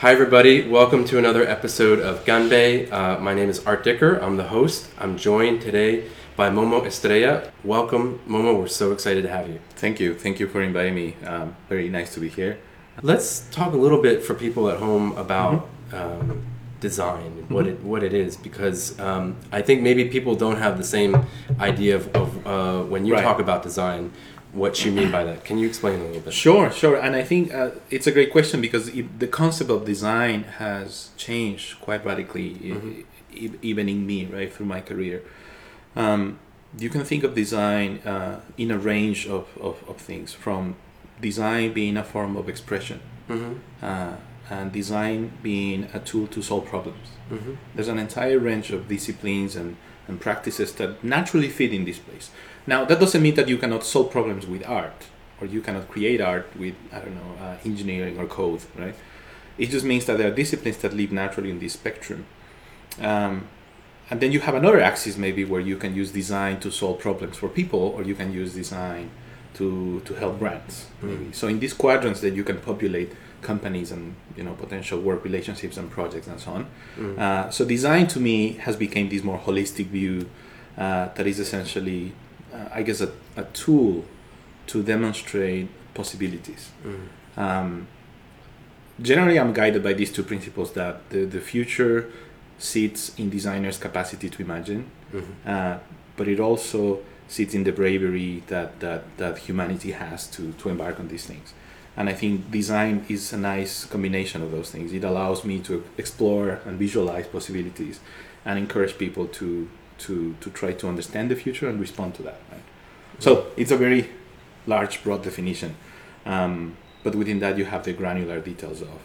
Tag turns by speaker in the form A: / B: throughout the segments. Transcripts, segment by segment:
A: Hi, everybody. Welcome to another episode of Ganbei. Uh, my name is Art Dicker. I'm the host. I'm joined today by Momo Estrella. Welcome, Momo. We're so excited to have you.
B: Thank you. Thank you for inviting me. Um, very nice to be here.
A: Let's talk a little bit for people at home about mm-hmm. um, design, mm-hmm. what it what it is, because um, I think maybe people don't have the same idea of, of uh, when you right. talk about design what you mean by that. Can you explain a little bit?
B: Sure, sure. And I think uh, it's a great question because it, the concept of design has changed quite radically, mm-hmm. e- even in me, right, through my career. Um, you can think of design uh, in a range of, of, of, things, from design being a form of expression, mm-hmm. uh, and design being a tool to solve problems. Mm-hmm. There's an entire range of disciplines and, and practices that naturally fit in this place. Now, that doesn't mean that you cannot solve problems with art or you cannot create art with, I don't know, uh, engineering or code, right? It just means that there are disciplines that live naturally in this spectrum. Um, and then you have another axis maybe where you can use design to solve problems for people or you can use design to, to help brands maybe. Mm. So in these quadrants that you can populate companies and you know potential work relationships and projects and so on. Mm. Uh, so design to me has become this more holistic view uh, that is essentially uh, I guess, a, a tool to demonstrate possibilities. Mm. Um, generally, I'm guided by these two principles that the, the future sits in designers' capacity to imagine, mm-hmm. uh, but it also sits in the bravery that, that, that humanity has to, to embark on these things. And I think design is a nice combination of those things. It allows me to explore and visualize possibilities and encourage people to to to try to understand the future and respond to that. Right? So it's a very large, broad definition, um, but within that you have the granular details of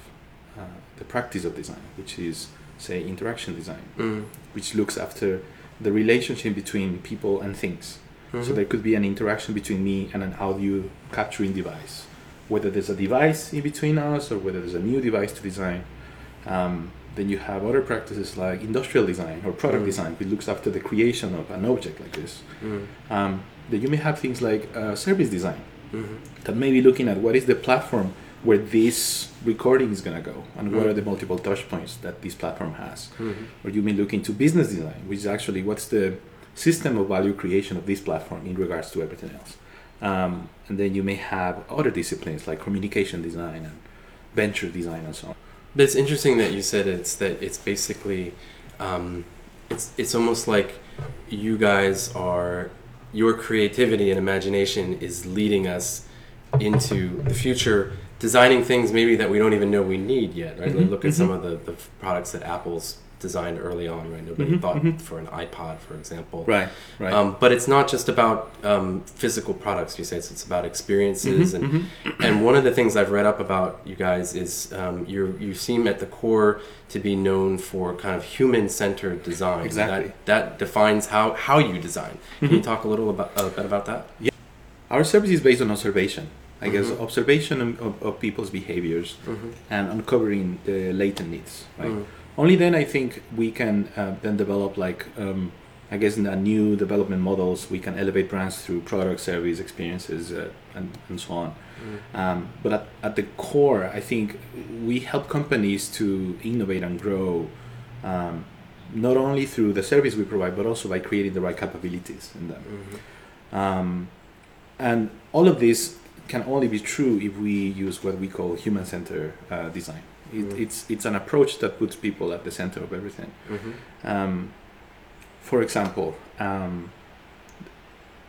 B: uh, the practice of design, which is say interaction design, mm. which looks after the relationship between people and things. Mm-hmm. So there could be an interaction between me and an audio capturing device, whether there's a device in between us or whether there's a new device to design. Um, then you have other practices like industrial design or product mm. design, which looks after the creation of an object like this. Mm. Um, then you may have things like uh, service design mm-hmm. that may be looking at what is the platform where this recording is going to go and mm-hmm. what are the multiple touch points that this platform has. Mm-hmm. Or you may look into business design, which is actually what's the system of value creation of this platform in regards to everything else. Um, and then you may have other disciplines like communication design and venture design and so on.
A: But it's interesting that you said it's that it's basically, um, it's it's almost like you guys are your creativity and imagination is leading us into the future, designing things maybe that we don't even know we need yet. Right? Mm-hmm, like look at mm-hmm. some of the, the products that Apple's designed early on, right? Nobody mm-hmm, thought mm-hmm. for an iPod, for example.
B: Right, right.
A: Um, but it's not just about um, physical products. You say it's, it's about experiences, mm-hmm, and mm-hmm. and one of the things I've read up about you guys is um, you you seem at the core to be known for kind of human centered design.
B: Exactly.
A: That, that, defines how how you design. Can you mm-hmm. talk a little about a bit about that?
B: Yeah, our service is based on observation. I guess mm-hmm. observation of, of, people's behaviors and uncovering the latent needs, right? Only then I think we can uh, then develop like um, I guess in a new development models we can elevate brands through product, service, experiences, uh, and, and so on. Mm. Um, but at, at the core, I think we help companies to innovate and grow, um, not only through the service we provide, but also by creating the right capabilities in them. Mm-hmm. Um, and all of this can only be true if we use what we call human-centered uh, design. It, mm. It's it's an approach that puts people at the center of everything. Mm-hmm. Um, for example, um,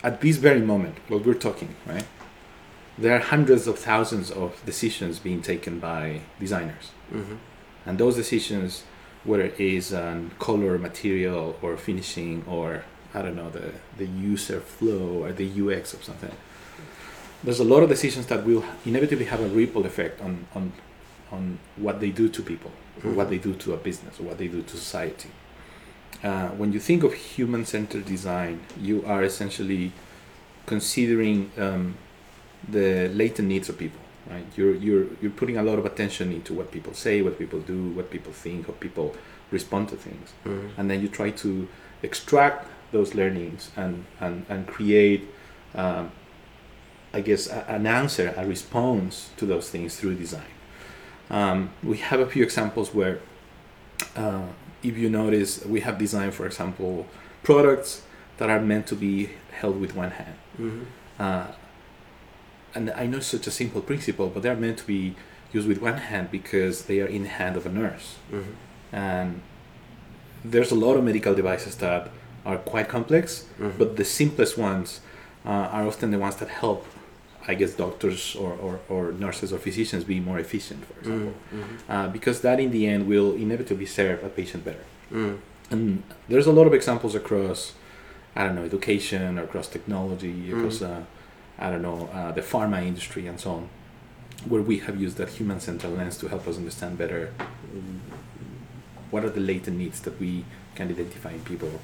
B: at this very moment, while we're talking, right, there are hundreds of thousands of decisions being taken by designers, mm-hmm. and those decisions, whether it is on color, material, or finishing, or I don't know the the user flow or the UX of something. There's a lot of decisions that will inevitably have a ripple effect on, on on what they do to people, mm-hmm. what they do to a business, what they do to society. Uh, when you think of human-centered design, you are essentially considering um, the latent needs of people. Right? You're you're you're putting a lot of attention into what people say, what people do, what people think, how people respond to things, mm-hmm. and then you try to extract those learnings and and and create. Um, I guess a, an answer, a response to those things through design. Um, we have a few examples where, uh, if you notice, we have designed, for example, products that are meant to be held with one hand.
A: Mm-hmm.
B: Uh, and I know it's such a simple principle, but they're meant to be used with one hand because they are in the hand of a nurse.
A: Mm-hmm.
B: And there's a lot of medical devices that are quite complex,
A: Mhm.
B: but the simplest ones uh, are often the ones that help, I guess, doctors or, or, or nurses or physicians be more efficient, for example.
A: Mm-hmm.
B: Uh, because that in the end will inevitably serve a patient better.
A: Mm.
B: And there's a lot of examples across, I don't know, education, or across technology, across, uh, I don't know, uh, the pharma industry and so on, where we have used that human centered lens to help us understand better mm, what are the latent needs that we can identify in people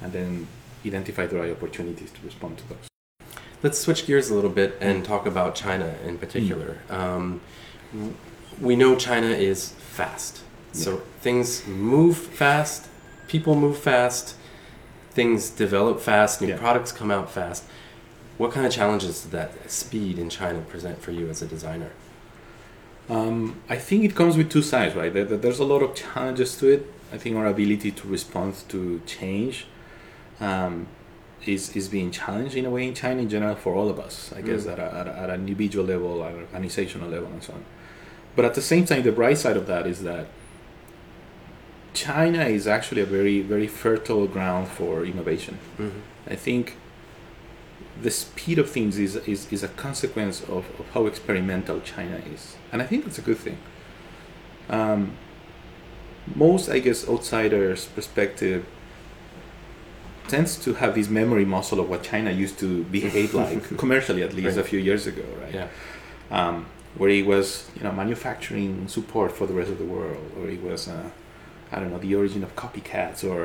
B: and then identify the right opportunities to respond to those.
A: Let's switch gears a little bit
B: Mm.
A: and talk about China in particular. Um, we know China is fast. So things move fast, people move fast, things develop fast, new
B: Yeah.
A: products come out fast. What kind of challenges does that speed in China present for you as a designer?
B: Um, I think it comes with two sides, right? There, there- there's a lot of challenges to it. I think our ability to respond to change um, is is being challenged in a way in China in general for all of us. I guess
A: Mm.
B: at, a, at, a, at an individual level, at an organizational level, and so on. But at the same time, the bright side of that is that China is actually a very very fertile ground for innovation.
A: Mm-hmm.
B: I think the speed of things is, is, is a consequence of, of how experimental China is. And I think that's a good thing. Um, most, I guess, outsiders' perspective tends to have this memory muscle of what China used to behave like, commercially at least, a few years ago, right?
A: Yeah.
B: um, where it was you know manufacturing support for the rest of the world, or it was uh, I don't know the origin of copycats or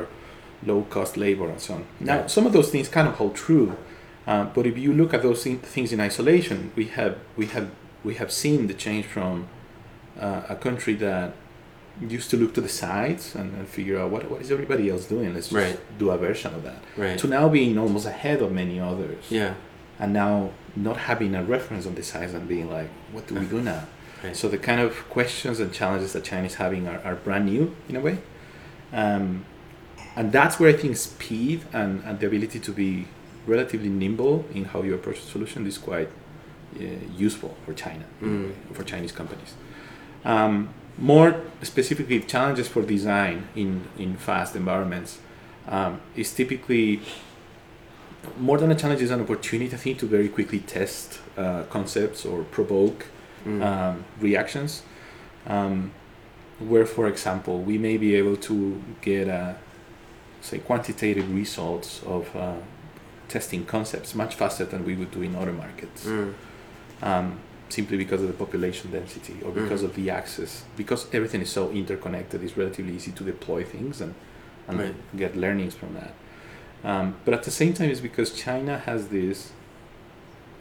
B: low cost labor and so on. Now
A: Yeah.
B: some of those things kind of hold true, uh, but if you look at those thing- things in isolation, we have we have we have seen the change from uh, a country that used to look to the sides and, and figure out what, what is everybody else doing. Let's just
A: Right.
B: do a version of that.
A: Right.
B: To now being almost ahead of many others
A: Yeah.
B: and now not having a reference on the sides and being like, what do we do now?
A: Right.
B: So the kind of questions and challenges that China is having are, are brand new in a way. Um, and that's where I think speed and, and the ability to be relatively nimble in how you approach a solution is quite uh, useful for China,
A: Mm.
B: for Chinese companies. Um, more specifically, challenges for design in, in fast environments um, is typically more than a challenge is an opportunity I think to very quickly test uh, concepts or provoke
A: Mm.
B: um, reactions um, where for example we may be able to get uh, say quantitative results of uh, testing concepts much faster than we would do in other markets
A: Mm.
B: Simply because of the population density or because
A: Mhm.
B: of the access because everything is so interconnected it's relatively easy to deploy things and, and
A: Right.
B: get learnings from that um, but at the same time it's because china has this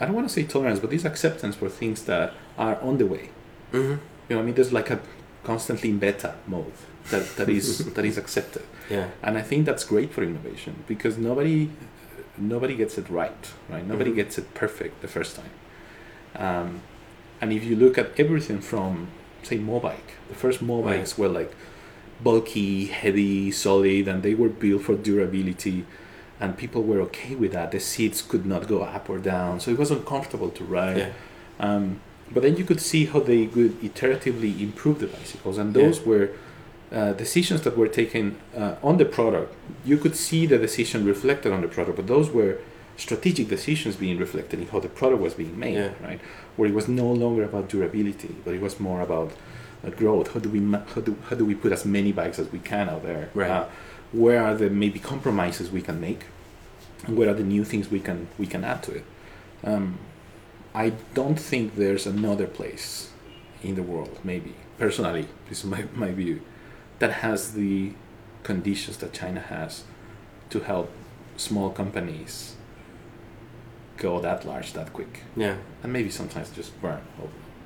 B: i don't want to say tolerance but this acceptance for things that are on the way
A: Mhm.
B: you know i mean there's like a constantly in beta mode that, that is that is accepted
A: Yeah.
B: and I think that's great for innovation because nobody nobody gets it right, right? Nobody
A: Mhm.
B: gets it perfect the first time. Um, and if you look at everything from say Mobike, the first Mobikes were like bulky, heavy, solid, and they were built for durability, and people were okay with that. The seats could not go up or down, so it was uncomfortable to ride.
A: Yeah.
B: Um, but then you could see how they could iteratively improve the bicycles, and those were uh, decisions that were taken uh, on the product. You could see the decision reflected on the product, but those were strategic decisions being reflected in how the product was being made,
A: Yeah.
B: right? Where it was no longer about durability, but it was more about uh, growth. How do we ma- how do how do we put as many bikes as we can out there?
A: Right.
B: Uh, where are the maybe compromises we can make? And where are the new things we can we can add to it? Um, I don't think there's another place in the world, maybe personally, this is my, my view, that has the conditions that China has to help small companies go that large that quick.
A: Yeah.
B: And maybe sometimes just burn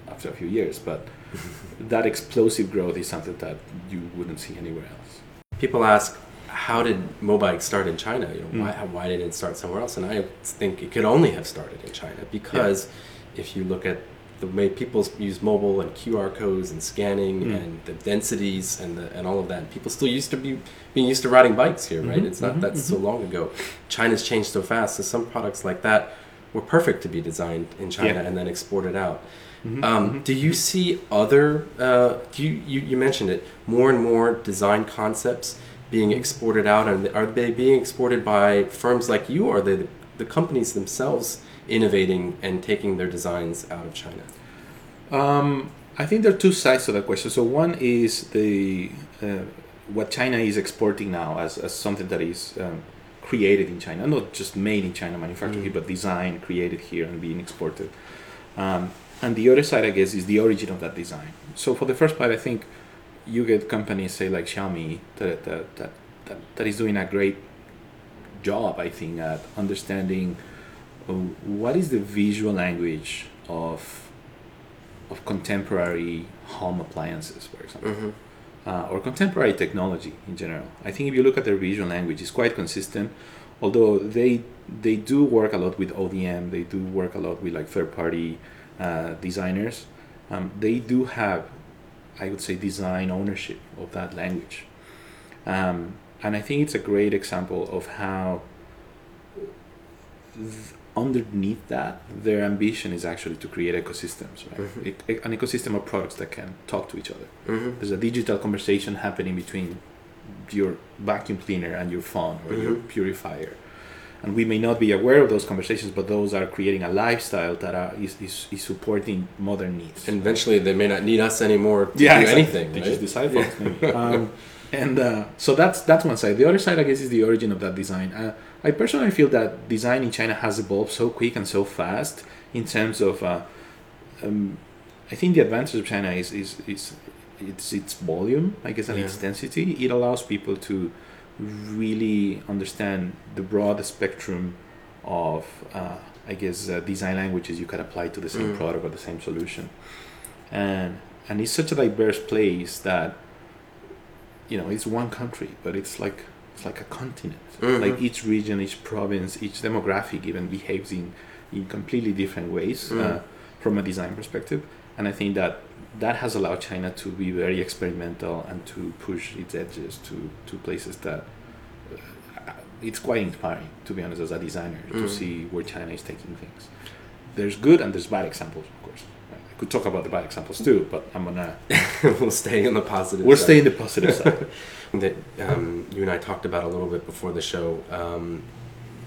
B: after a few years, but that explosive growth is something that you wouldn't see anywhere else.
A: People ask, how did Mobike start in China? You know,
B: Mm.
A: why, why didn't it start somewhere else? And I think it could only have started in China because if you look at the way people use mobile and QR codes and scanning
B: Mm.
A: and the densities and the, and all of that. People still used to be being used to riding bikes here, right?
B: Mhm,
A: It's not
B: mhm,
A: that's so long ago. China's changed so fast. So some products like that were perfect to be designed in China
B: Yeah.
A: and then exported out.
B: Mhm,
A: Um,
B: mhm.
A: Do you see other? Uh, do you, you you mentioned it? More and more design concepts being exported out, and are they being exported by firms like you, or are they the, the companies themselves innovating and taking their designs out of China?
B: Um, I think there are two sides to that question. So one is the uh, what China is exporting now as, as something that is um, created in China, not just made in China, manufactured
A: Mm.
B: here, but designed, created here, and being exported. Um, and the other side, I guess, is the origin of that design. So for the first part, I think you get companies say like Xiaomi that that that, that, that is doing a great job, I think, at understanding uh, what is the visual language of of contemporary home appliances, for example,
A: Mm-hmm.
B: Uh, or contemporary technology in general. I think if you look at their visual language, it's quite consistent. Although they they do work a lot with ODM, they do work a lot with like third party uh, designers. Um, they do have, I would say, design ownership of that language, um, and I think it's a great example of how underneath that, their ambition is actually to create ecosystems, right?
A: Mhm.
B: It- it- an ecosystem of products that can talk to each other.
A: Mm-hmm.
B: There's a digital conversation happening between your vacuum cleaner and your phone or your
A: Mhm.
B: purifier. And we may not be aware of those conversations, but those are creating a lifestyle that are, is, is, is supporting modern needs.
A: And eventually, they may not need us anymore to
B: yeah,
A: do
B: exactly.
A: anything.
B: They
A: right?
B: just decide for us, um, and uh, so that's that's one side. The other side, I guess, is the origin of that design. Uh, I personally feel that design in China has evolved so quick and so fast in terms of. Uh, um, I think the advantage of China is is, is it's its volume, I guess, and its density. It allows people to really understand the broad spectrum of, uh, I guess, uh, design languages you can apply to the same
A: Mm.
B: product or the same solution, and and it's such a diverse place that you know it's one country, but it's like it's like a continent.
A: Mhm.
B: Like each region, each province, each demographic even behaves in in completely different ways uh,
A: Mm.
B: from a design perspective, and I think that that has allowed China to be very experimental and to push its edges to to places that. uh, It's quite inspiring, to be honest, as a designer, to
A: Mm.
B: see where China is taking things. There's good and there's bad examples, of course. Could talk about the bad examples too, but I'm gonna.
A: we'll stay on the positive.
B: We'll
A: side.
B: stay in the positive side.
A: that um, you and I talked about a little bit before the show. Um,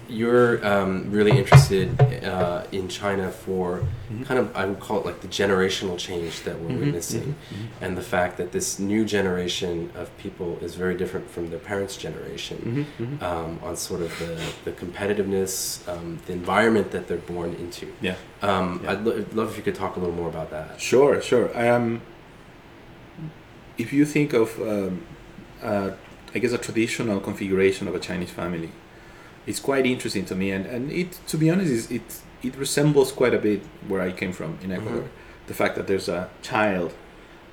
A: you're um, really interested uh, in China for
B: Mhm.
A: kind of I would call it like the generational change that we're
B: Mhm,
A: witnessing,
B: mhm, mhm.
A: and the fact that this new generation of people is very different from their parents' generation.
B: Mhm, mhm.
A: Um, on sort of the, the competitiveness, um, the environment that they're born into.
B: Yeah.
A: Um,
B: Yeah.
A: I'd lo- love if you could talk a little more about that.
B: Sure, sure. Um, if you think of, um, uh, I guess, a traditional configuration of a Chinese family, it's quite interesting to me, and, and it, to be honest, is it it resembles quite a bit where I came from in Ecuador.
A: Mhm.
B: The fact that there's a child,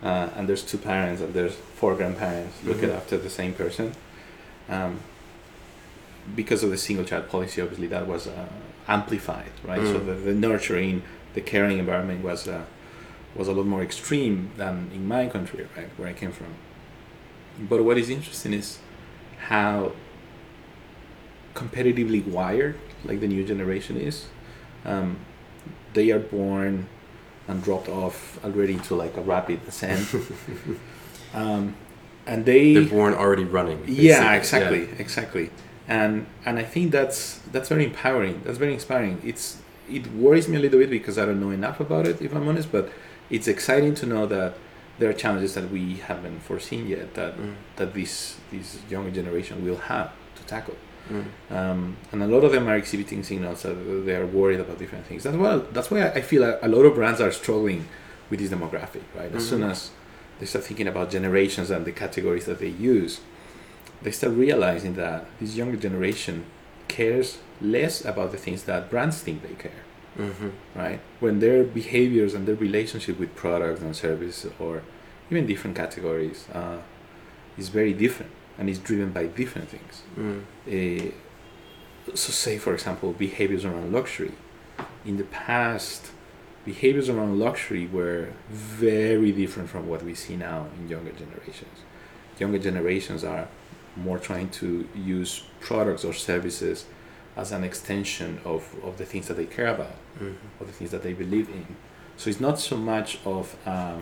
B: uh, and there's two parents, and there's four grandparents looking
A: Mhm.
B: after the same person. Um, because of the single child policy, obviously that was uh, amplified, right? So
A: Mm.
B: the, the nurturing, the caring environment was uh, was a lot more extreme than in my country, right, where I came from. But what is interesting is how competitively wired, like the new generation is. Um, they are born and dropped off already into like a rapid ascent, um, and they
A: They're born already running.
B: yeah
A: basically.
B: exactly exactly and and i think that's that's very empowering that's very inspiring it's it worries me a little bit because i don't know enough about it if i'm honest but it's exciting to know that there are challenges that we haven't foreseen yet that
A: Mm,
B: that this this younger generation will have to tackle
A: mm,
B: um, and a lot of them are exhibiting signals that they are worried about different things. That's why that's why I feel a, a lot of brands are struggling with this demographic. Right, as soon
A: Mhm.
B: as they start thinking about generations and the categories that they use, they start realizing that this younger generation cares less about the things that brands think they care.
A: mhm.
B: Right, when their behaviors and their relationship with products and services or even different categories uh, is very different and is driven by different things
A: Mm,
B: uh, so say for example behaviors around luxury in the past behaviors around luxury were very different from what we see now in younger generations. Younger generations are more trying to use products or services as an extension of, of the things that they care about,
A: Mm-hmm.
B: of the things that they believe in. So it's not so much of, uh,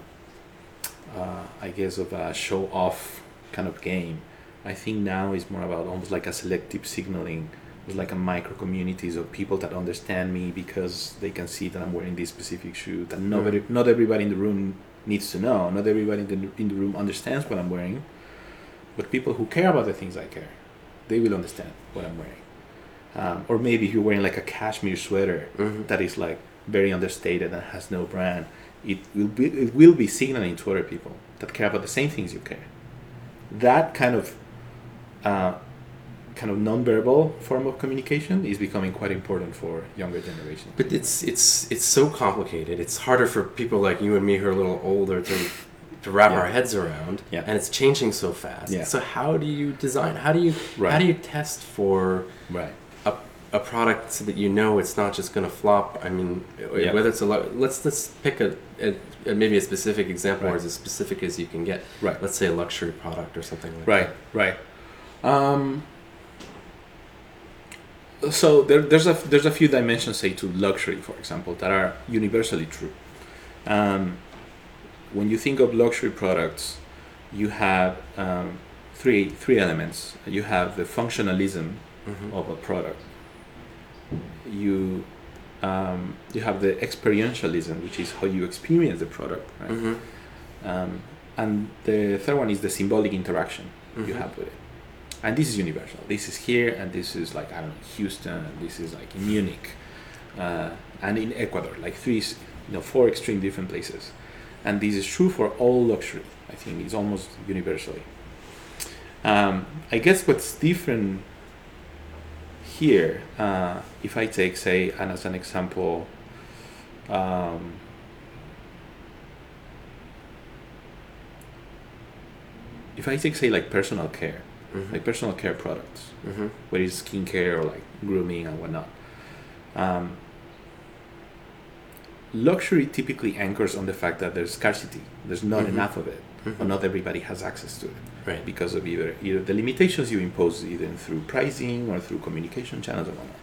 B: uh, I guess, of a show off kind of game. I think now it's more about almost like a selective signaling, with like a micro communities of people that understand me because they can see that I'm wearing this specific shoe. That nobody, not everybody in the room needs to know. Not everybody in the, in the room understands what I'm wearing, but people who care about the things I care, they will understand what I'm wearing. Um, or maybe if you're wearing like a cashmere sweater
A: Mm-hmm.
B: that is like very understated and has no brand, it will be it will be signaling to other people that care about the same things you care. That kind of uh, kind of non-verbal form of communication is becoming quite important for younger generations.
A: But it's it's it's so complicated. It's harder for people like you and me who are a little older to to wrap
B: Yeah.
A: our heads around.
B: Yeah.
A: And it's changing so fast.
B: Yeah.
A: So how do you design? How do you
B: Right.
A: how do you test for
B: Right.
A: a, a product so that you know it's not just going to flop? I mean,
B: Yeah.
A: whether it's a lo- let's let's pick a, a, a maybe a specific example or
B: Right.
A: as as specific as you can get.
B: Right.
A: Let's say a luxury product or something like
B: Right, right. Um, so there, there's a there's a few dimensions, say, to luxury, for example, that are universally true. Um, when you think of luxury products, you have um, three three elements. You have the functionalism.
A: Mhm.
B: of a product. You um, you have the experientialism, which is how you experience the product, right?
A: Mhm.
B: Um, and the third one is the symbolic interaction you
A: Mhm.
B: have with it. And this is universal. This is here, and this is like I don't know Houston, and this is like in Munich, uh, and in Ecuador, like three, you know, four extreme different places. And this is true for all luxury. I think it's almost universally. Um, I guess what's different here, uh, if I take say, and as an example, um, if I take say like personal care,
A: Mhm.
B: like personal care products,
A: Mhm.
B: whether it's skincare or like grooming and whatnot. Um, luxury typically anchors on the fact that there's scarcity. There's not
A: Mhm.
B: enough of it,
A: Mhm.
B: or not everybody has access to it
A: Right.
B: because of either either the limitations you impose, either through pricing or through communication channels and whatnot.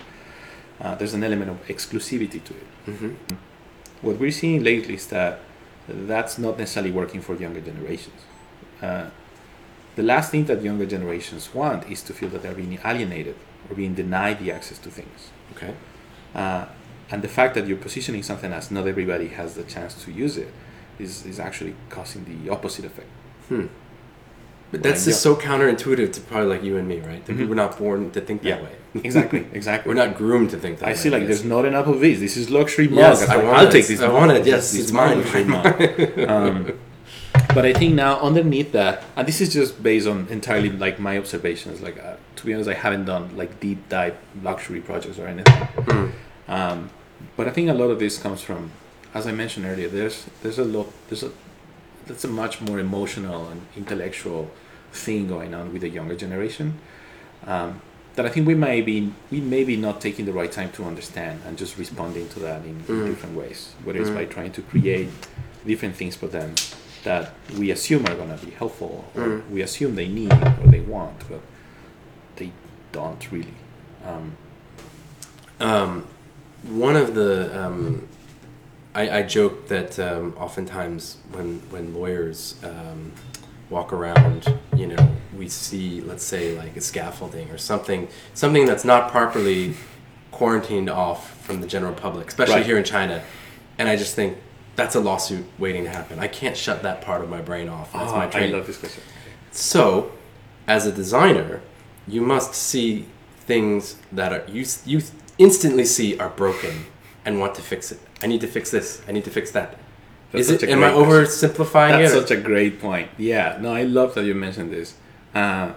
B: Uh, there's an element of exclusivity to it.
A: Mhm.
B: What we're seeing lately is that that's not necessarily working for younger generations. Uh, the last thing that younger generations want is to feel that they're being alienated or being denied the access to things.
A: Okay.
B: Uh, and the fact that you're positioning something as not everybody has the chance to use it is, is actually causing the opposite effect.
A: Hmm. But that's just so counterintuitive to probably like you and me, right? That
B: Mhm.
A: we're not born to think that
B: Yeah.
A: way.
B: Exactly, exactly.
A: We're not groomed to think that
B: I
A: way.
B: I see, like, there's not enough of this. This is luxury mug.
A: Yes,
B: It's
A: I want
B: I'll
A: it.
B: take this.
A: I want it. Yes, it's
B: my
A: mine.
B: um, but I think now underneath that, and this is just based on entirely like my observations. Like uh, to be honest, I haven't done like deep dive luxury projects or anything.
A: Hmm.
B: Um, but I think a lot of this comes from, as I mentioned earlier, there's there's a lot there's a that's a much more emotional and intellectual thing going on with the younger generation. Um, that I think we may be we may be not taking the right time to understand and just responding to that in, in
A: Mm.
B: different ways. Whether it's
A: Mm.
B: by trying to create different things for them that we assume are going to be helpful, or
A: Mm.
B: we assume they need or they want, but they don't really. Um,
A: Um, one of the um, I, I joke that um, oftentimes when when lawyers um, walk around, you know, we see let's say like a scaffolding or something something that's not properly quarantined off from the general public, especially
B: Right.
A: here in China, and I just think that's a lawsuit waiting to happen. I can't shut that part of my brain off. That's
B: ah,
A: my
B: I love this question.
A: So, as a designer, you must see things that are you you instantly see are broken and want to fix it. I need to fix this. I need to fix that.
B: That's
A: Is it? Am I oversimplifying
B: That's
A: it? or
B: such a great point. Yeah, no, I love that you mentioned this. Uh,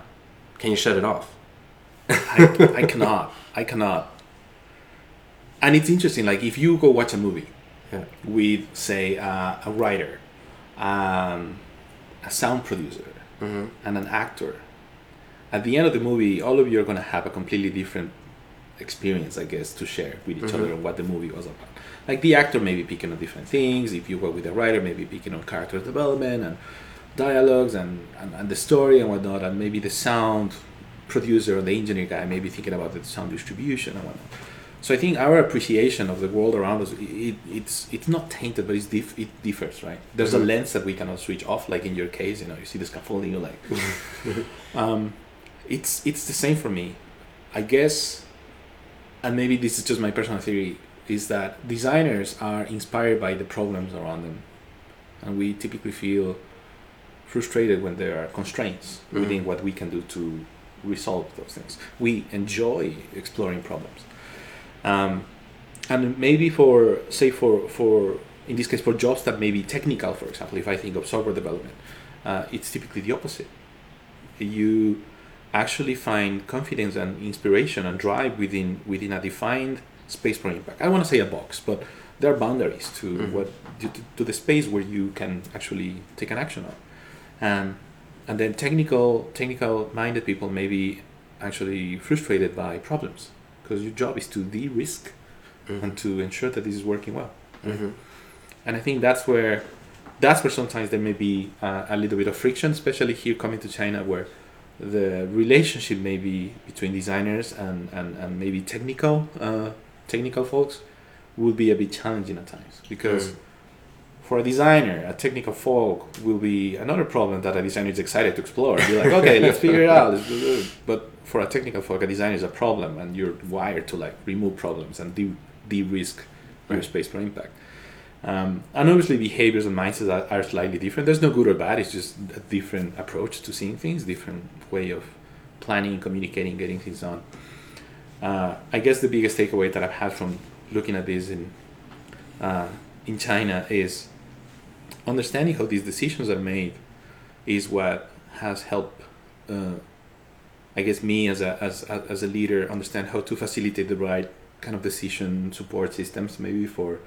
A: Can you shut it off?
B: I, I cannot. I cannot. And it's interesting. Like if you go watch a movie
A: Yeah.
B: with, say, uh, a writer, um, a sound producer,
A: Mm-hmm.
B: and an actor, at the end of the movie, all of you are going to have a completely different experience, I guess, to share with each
A: Mhm.
B: other what the movie was about. Like the actor may be picking on different things. If you work with a writer, maybe picking on character development and dialogues and, and, and the story and whatnot, and maybe the sound producer or the engineer guy may be thinking about the sound distribution and whatnot. So I think our appreciation of the world around us, it, it's it's not tainted, but it's diff, it differs, right? There's
A: Mhm.
B: a lens that we cannot switch off, like in your case, you know, you see the scaffolding, you're like, um, it's it's the same for me, I guess, and maybe this is just my personal theory, is that designers are inspired by the problems around them, and we typically feel frustrated when there are constraints
A: Mhm.
B: within what we can do to resolve those things. We enjoy exploring problems, um, and maybe for say for for in this case for jobs that may be technical, for example, if I think of software development, uh, it's typically the opposite. You actually find confidence and inspiration and drive within within a defined space for impact. I want to say a box, but there are boundaries to
A: Mhm.
B: what to, to the space where you can actually take an action on. and and then technical technical minded people may be actually frustrated by problems because your job is to de-risk and to ensure that this is working well.
A: Mhm.
B: And I think that's where that's where sometimes there may be uh, a little bit of friction, especially here coming to China, where the relationship maybe between designers and, and, and maybe technical uh, technical folks would be a bit challenging at times because
A: Mm.
B: For a designer, a technical folk will be another problem that a designer is excited to explore. You're like, okay, let's figure it out. Let's do it. But for a technical folk, a designer is a problem, and you're wired to like remove problems and de de-risk your
A: Right.
B: space for impact. Um, and obviously, behaviors and mindsets are, are slightly different. There's no good or bad. It's just a different approach to seeing things, different way of planning, communicating, getting things done. Uh, I guess the biggest takeaway that I've had from looking at this in uh, in China is understanding how these decisions are made is what has helped uh, I guess me as a as, as a leader understand how to facilitate the right kind of decision support systems maybe for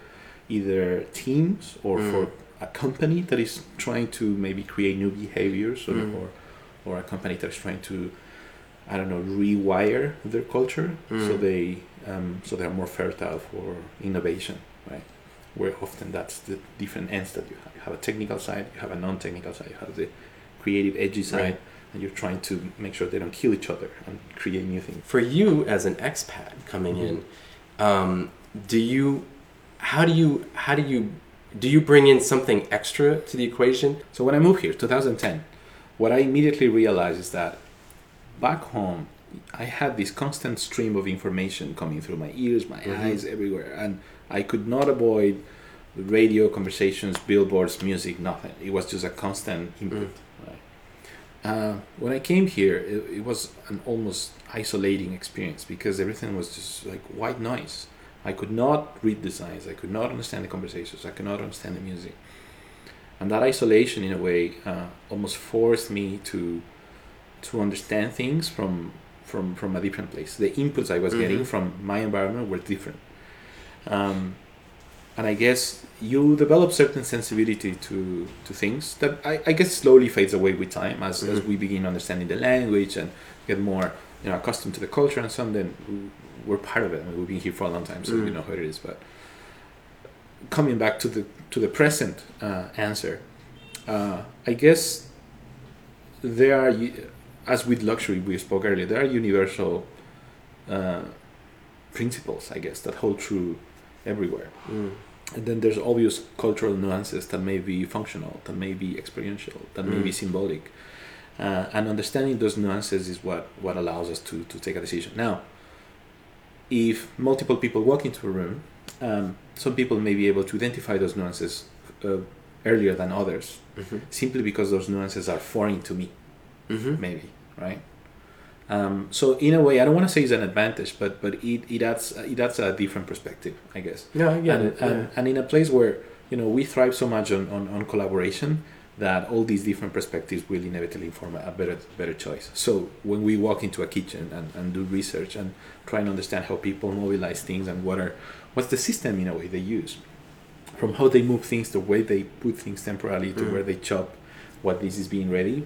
B: either teams or
A: Mm.
B: for a company that is trying to maybe create new behaviors or,
A: Mm.
B: or or a company that is trying to I don't know rewire their culture so
A: Mm.
B: they um, so they are more fertile for innovation right where often that's the different ends that you have have a technical side you have a non-technical side you have the creative edgy side
A: Right.
B: and you're trying to make sure they don't kill each other and create new things
A: For you as an expat coming in, um, do you, how do you, how do you, do you bring in something extra to the equation?
B: So when I moved here, 2010, what I immediately realized is that back home, I had this constant stream of information coming through my ears, my
A: Mhm.
B: eyes, everywhere, and I could not avoid radio conversations, billboards, music, nothing. It was just a constant input. Right. Uh, when I came here, it, it was an almost isolating experience because everything was just like white noise. I could not read the signs. I could not understand the conversations. I could not understand the music. And that isolation, in a way, uh, almost forced me to to understand things from from from a different place. The inputs I was getting
A: Mhm.
B: from my environment were different. Um, and I guess you develop certain sensibility to to things that I, I guess slowly fades away with time as, as
A: Mhm.
B: we begin understanding the language and get more you know accustomed to the culture and so on. Then we're part of it. I mean, we've been here for a long time, so we
A: Mm.
B: know how it is. But coming back to the to the present uh, answer, uh, I guess there are, as with luxury we spoke earlier, there are universal uh, principles, I guess, that hold true everywhere.
A: Mm.
B: And then there's obvious cultural nuances that may be functional, that may be experiential, that may be
A: Mm.
B: symbolic. Uh, and understanding those nuances is what, what allows us to, to take a decision. Now, if multiple people walk into a room, um, some people may be able to identify those nuances uh, earlier than others,
A: Mhm.
B: simply because those nuances are foreign to me
A: Mhm.
B: maybe right um, so in a way i don't want to say it's an advantage but but it, it adds it adds a different perspective i guess
A: I get
B: and,
A: it.
B: and,
A: yeah.
B: and in a place where you know we thrive so much on, on, on collaboration that all these different perspectives will inevitably inform a better better choice so when we walk into a kitchen and, and do research and try and understand how people mobilize things and what are what's the system in a way they use from how they move things the way they put things temporarily to
A: Mm.
B: where they chop what this is being ready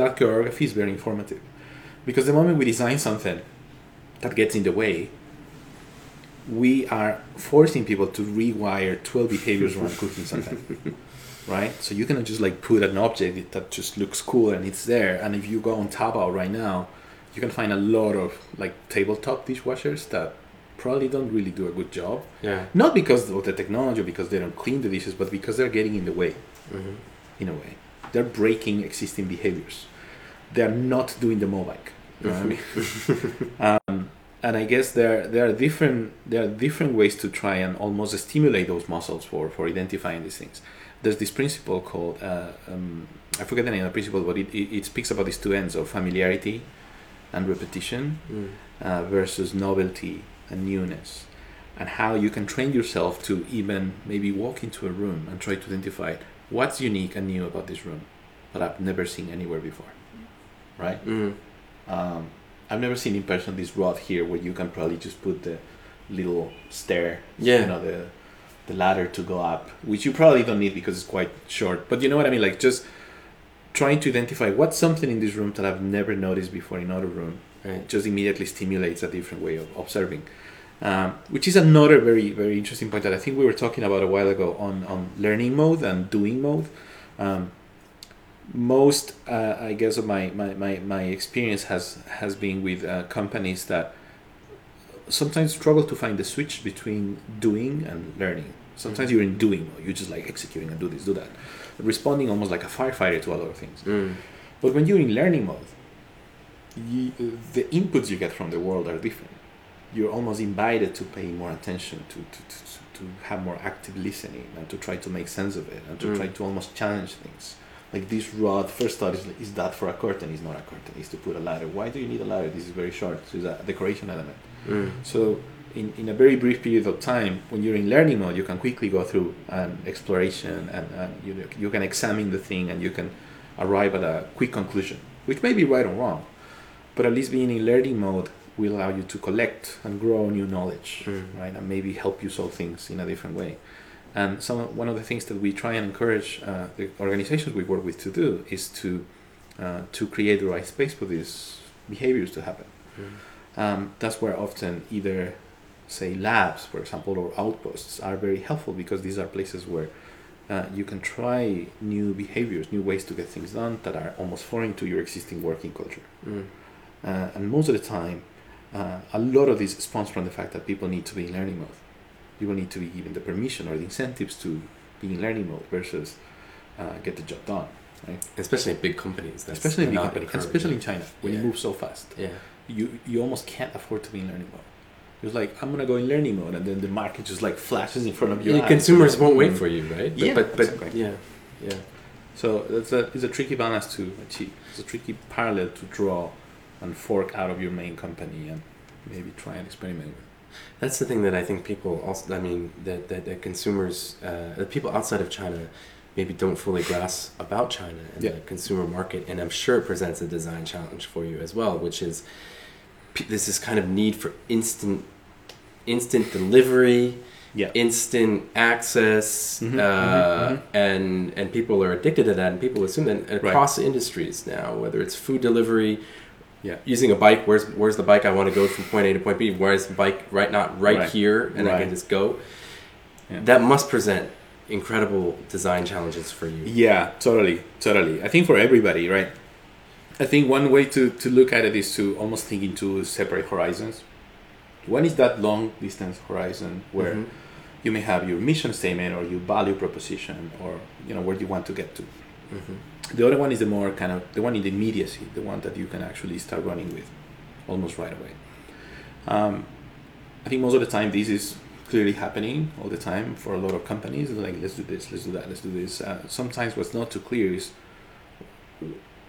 B: that choreography is very informative because the moment we design something that gets in the way, we are forcing people to rewire 12 behaviors around cooking something. right? So you cannot just like put an object that just looks cool and it's there. And if you go on Taobao right now, you can find a lot of like tabletop dishwashers that probably don't really do a good job.
A: Yeah.
B: Not because of the technology, or because they don't clean the dishes, but because they're getting in the way.
A: hmm
B: In a way, they're breaking existing behaviors. They're not doing the Mobike. You know what I mean? um, and I guess there there are different there are different ways to try and almost stimulate those muscles for for identifying these things. There's this principle called uh, um, I forget the name of the principle, but it, it, it speaks about these two ends of familiarity and repetition
A: Mm.
B: uh, versus novelty and newness, and how you can train yourself to even maybe walk into a room and try to identify what's unique and new about this room that I've never seen anywhere before, right?
A: Mm.
B: Um, I've never seen in person this rod here where you can probably just put the little stair,
A: Yeah.
B: you know, the the ladder to go up, which you probably don't need because it's quite short. But you know what I mean? Like just trying to identify what's something in this room that I've never noticed before in another room
A: Right.
B: just immediately stimulates a different way of observing. Um, which is another very very interesting point that I think we were talking about a while ago on on learning mode and doing mode. Um, most uh, I guess of my, my, my, my experience has has been with uh, companies that sometimes struggle to find the switch between doing and learning. Sometimes you're in doing mode, you're just like executing and do this, do that, responding almost like a firefighter to a lot of things.
A: Mm.
B: But when you're in learning mode, you, the inputs you get from the world are different. You're almost invited to pay more attention, to, to, to, to have more active listening, and to try to make sense of it, and to
A: Mm.
B: try to almost challenge things. Like this rod, first thought is, is that for a curtain? Is not a curtain. Is to put a ladder. Why do you need a ladder? This is very short. So it's a decoration element.
A: Mm.
B: So in, in a very brief period of time, when you're in learning mode, you can quickly go through an exploration and, and you, you can examine the thing and you can arrive at a quick conclusion, which may be right or wrong. But at least being in learning mode will allow you to collect and grow new knowledge,
A: Mm.
B: right? And maybe help you solve things in a different way. And some one of the things that we try and encourage uh, the organizations we work with to do is to uh, to create the right space for these behaviors to happen
A: Mm.
B: um, that's where often either say labs for example or outposts are very helpful because these are places where uh, you can try new behaviors new ways to get things done that are almost foreign to your existing working culture
A: Mm.
B: uh, and most of the time uh, a lot of this spawns from the fact that people need to be in learning mode people need to be given the permission or the incentives to be in learning mode versus uh, get the job done Right?
A: Especially in big companies.
B: Especially in big companies especially in china when
A: Yeah.
B: you move so fast
A: Yeah.
B: you you almost can't afford to be in learning mode. It's like I'm gonna go in learning mode, and then the market just like flashes in front of your
A: Yeah,
B: eyes.
A: consumers won't wait
B: Mm.
A: for you, right? But,
B: Yeah,
A: but, but
B: exactly.
A: yeah, yeah.
B: So it's a it's a tricky balance to achieve. It's a tricky parallel to draw and fork out of your main company and maybe try and experiment with.
A: That's the thing that I think people also. I mean, that that, that consumers, uh, that people outside of China, maybe don't fully grasp about China and
B: Yeah.
A: the consumer market, and I'm sure it presents a design challenge for you as well, which is this is kind of need for instant, instant delivery,
B: Yeah.
A: instant access,
B: Mhm,
A: uh,
B: mhm, mhm.
A: and and people are addicted to that, and people assume that across industries now, whether it's food delivery,
B: Yeah.
A: using a bike, where's where's the bike I want to go from point A to point B? Where's the bike right not right,
B: Right.
A: here, and I can just go.
B: Yeah.
A: That must present incredible design challenges for you.
B: Yeah, totally, totally. I think for everybody, right? I think one way to, to look at it is to almost think into separate horizons. One is that long distance horizon where
A: Mhm.
B: you may have your mission statement or your value proposition or you know where you want to get to.
A: Mhm.
B: The other one is the more kind of the one in the immediacy, the one that you can actually start running with almost right away. Um, I think most of the time this is clearly happening all the time for a lot of companies. Like let's do this, let's do that, let's do this. Uh, sometimes what's not too clear is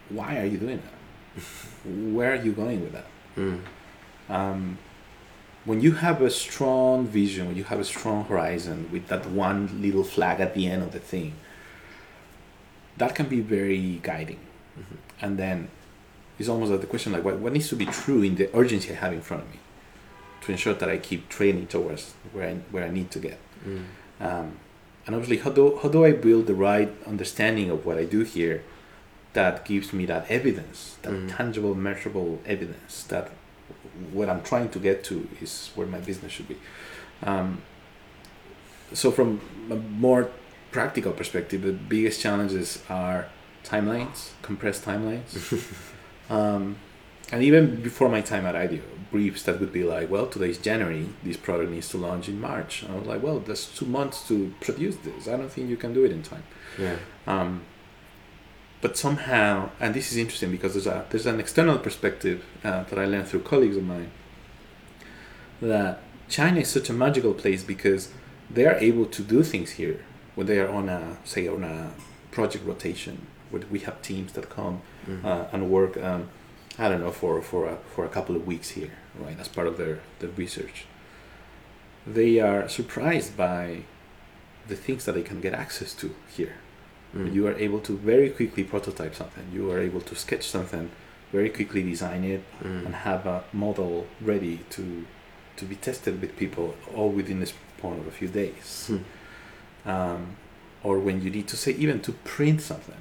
B: why are you doing that? Where are you going with that?
A: Mm.
B: um, when you have a strong vision, when you have a strong horizon with that one little flag at the end of the thing, that can be very guiding.
A: Mhm.
B: And then it's almost like the question like what, what needs to be true in the urgency I have in front of me to ensure that I keep training towards where I, where I need to get.
A: Mm.
B: Um, and obviously, how do, how do I build the right understanding of what I do here that gives me that evidence, that
A: Mhm.
B: tangible, measurable evidence that what I'm trying to get to is where my business should be. Um, so from a more practical perspective, the biggest challenges are timelines, compressed timelines. um, and even before my time at IDEO, briefs that would be like, well, today's January, this product needs to launch in March. And I was like, well, there's two months to produce this. I don't think you can do it in time.
A: Yeah.
B: Um, but somehow, and this is interesting because there's a there's an external perspective uh, that I learned through colleagues of mine that China is such a magical place because they are able to do things here when they are on a say on a project rotation where we have teams that come
A: Mhm.
B: uh, and work um, I don't know for for a, for a couple of weeks here right as part of their their research they are surprised by the things that they can get access to here
A: Mm.
B: you are able to very quickly prototype something you are able to sketch something very quickly design it
A: Mm.
B: and have a model ready to to be tested with people all within the span of a few days
A: Hmm.
B: Um, or when you need to say even to print something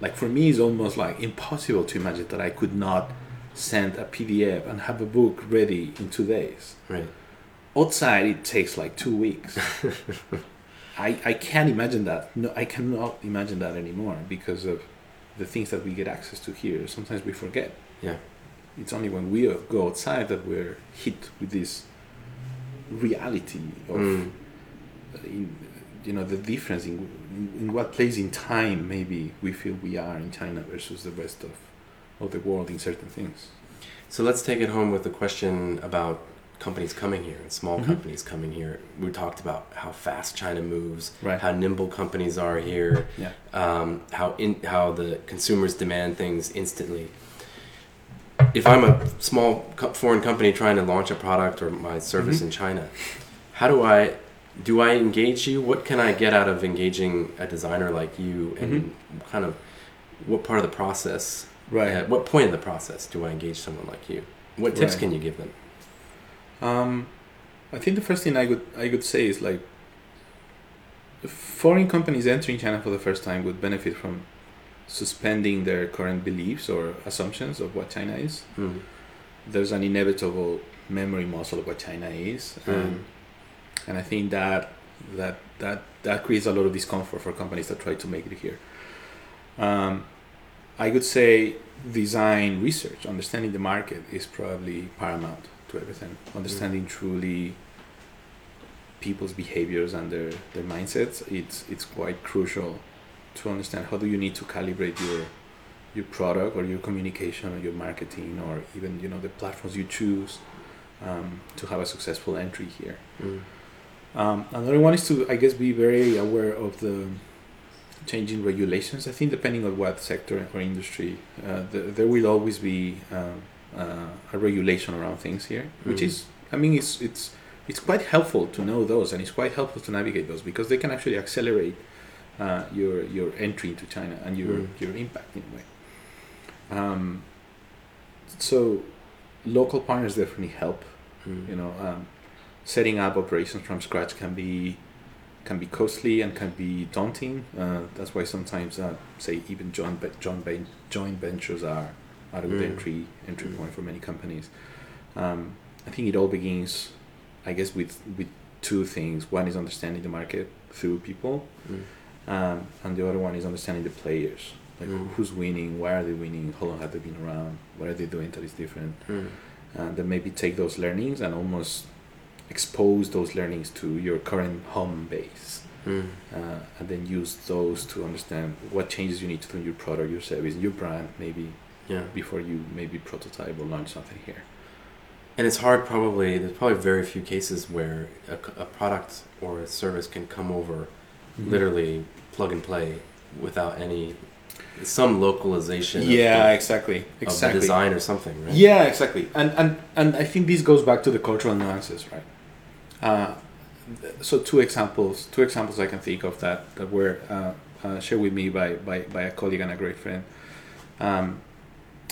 B: like for me it's almost like impossible to imagine that i could not send a pdf and have a book ready in two days
A: Right.
B: outside it takes like two weeks I, I can't imagine that no i cannot imagine that anymore because of the things that we get access to here sometimes we forget
A: Yeah.
B: it's only when we go outside that we're hit with this reality of
A: Mm.
B: in, you know the difference in, in what place in time maybe we feel we are in china versus the rest of of the world in certain things
A: So let's take it home with the question about companies coming here and small
B: Mhm.
A: companies coming here. We talked about how fast China moves,
B: Right.
A: how nimble companies are here,
B: Yeah.
A: um, how in how the consumers demand things instantly. If I'm a small co- foreign company trying to launch a product or my service
B: Mhm.
A: in China, how do I do I engage you? What can I get out of engaging a designer like you, and kind of what part of the process right? at what point in the process do I engage someone like you? What tips
B: Right.
A: can you give them?
B: Um, I think the first thing I would I could say is like foreign companies entering China for the first time would benefit from suspending their current beliefs or assumptions of what China is.
A: Mm.
B: There's an inevitable memory muscle of what China is, and, and I think that that that that creates a lot of discomfort for companies that try to make it here. Um, I could say design research, understanding the market is probably paramount to everything. Understanding truly people's behaviors and their, their mindsets, it's it's quite crucial to understand how do you need to calibrate your your product or your communication or your marketing or even you know the platforms you choose um, to have a successful entry here.
A: Mm.
B: Um, another one is to, I guess, be very aware of the changing regulations. I think depending on what sector or industry, uh, the, there will always be um, uh, a regulation around things here, which
A: Mhm.
B: is, I mean, it's it's it's quite helpful to know those, and it's quite helpful to navigate those because they can actually accelerate uh, your your entry into China and your
A: Mm.
B: your impact in a way. Um, so, local partners definitely help
A: Mm.
B: you know um, setting up operations from scratch can be can be costly and can be daunting uh, that's why sometimes uh, say even joint joint, joint ventures are are a good
A: Mm.
B: entry entry
A: Mm.
B: point for many companies um, I think it all begins I guess with with two things one is understanding the market through people
A: Mm.
B: um, and the other one is understanding the players like
A: Mm.
B: who's winning why are they winning how long have they been around what are they doing that is different
A: Mm.
B: and then maybe take those learnings and almost expose those learnings to your current home base
A: Mm.
B: uh, and then use those to understand what changes you need to do in your product your service your brand maybe
A: Yeah.
B: before you maybe prototype or launch something here
A: And it's hard, probably, there's probably very few cases where a product or a service can come over literally plug and play without any, some localization of
B: yeah
A: the,
B: exactly
A: of the
B: exactly
A: design or something, right?
B: Yeah, exactly, and and and I think this goes back to the cultural nuances, right? Uh, so two examples, two examples I can think of that that were uh, uh, shared with me by, by by a colleague and a great friend. Um,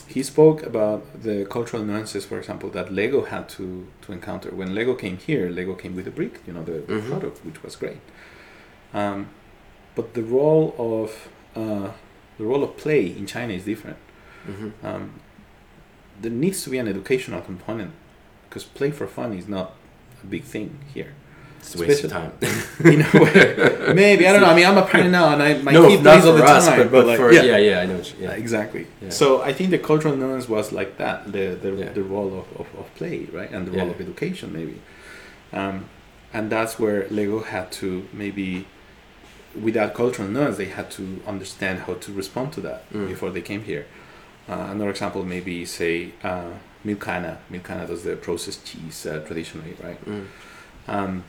B: he spoke about the cultural nuances, for example, that Lego had to to encounter when Lego came here. Lego came with a brick, you know, the,
A: Mhm.
B: product, which was great. Um, but the role of uh, the role of play in China is different
A: hmm
B: um, there needs to be an educational component because play for fun is not a big thing here.
A: It's a waste of time.
B: You know, maybe I don't know. I mean, I'm a parent now, and I my
A: no,
B: kid plays all the
A: us,
B: time.
A: but, but
B: like,
A: for yeah. yeah, I know. You, yeah.
B: exactly.
A: Yeah.
B: So I think the cultural nuance was like that, the the,
A: Yeah.
B: the role of, of, of play, right, and the role
A: Yeah.
B: of education, maybe. Um, and that's where Lego had to maybe, without cultural nuance, they had to understand how to respond to that
A: Mm.
B: before they came here. Uh, another example, maybe say uh, Milkana. Milkana does the processed cheese uh, traditionally, right?
A: Mm.
B: Um,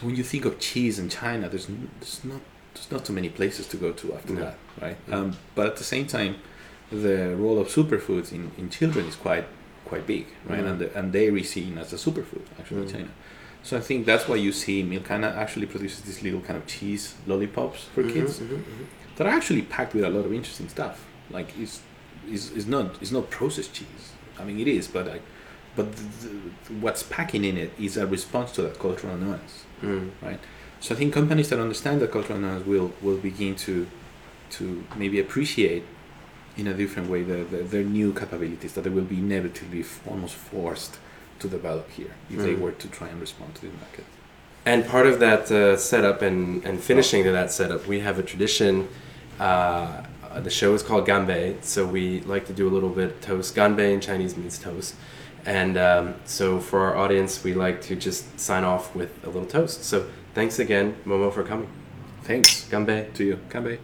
B: when you think of cheese in China, there's, n- there's not there's not too many places to go to after
A: No.
B: that, right?
A: No.
B: Um, but at the same time, the role of superfoods in, in children is quite quite big, right?
A: Mm.
B: And the, and dairy seen as a superfood actually in
A: Mm.
B: China. So I think that's why you see Milkana actually produces these little kind of cheese lollipops for
A: Mhm,
B: kids
A: mhm, mhm.
B: that are actually packed with a lot of interesting stuff. Like it's is is not it's not processed cheese. I mean it is, but like but the, the, what's packing in it is a response to that cultural nuance.
A: Mm.
B: So I think companies that understand that cultural nuance will will begin to to maybe appreciate in a different way the, the, their new capabilities that they will be inevitably f- almost forced to develop here if they
A: Mm.
B: were to try and respond to the market.
A: And part of that uh, setup and, and finishing to that setup, we have a tradition. Uh, the show is called Ganbei, so we like to do a little bit toast. Ganbei in Chinese means toast. And um, so for our audience, we like to just sign off with a little toast. So thanks again, Momo, for coming.
B: Thanks
A: Ganbei.
B: to you, Ganbei.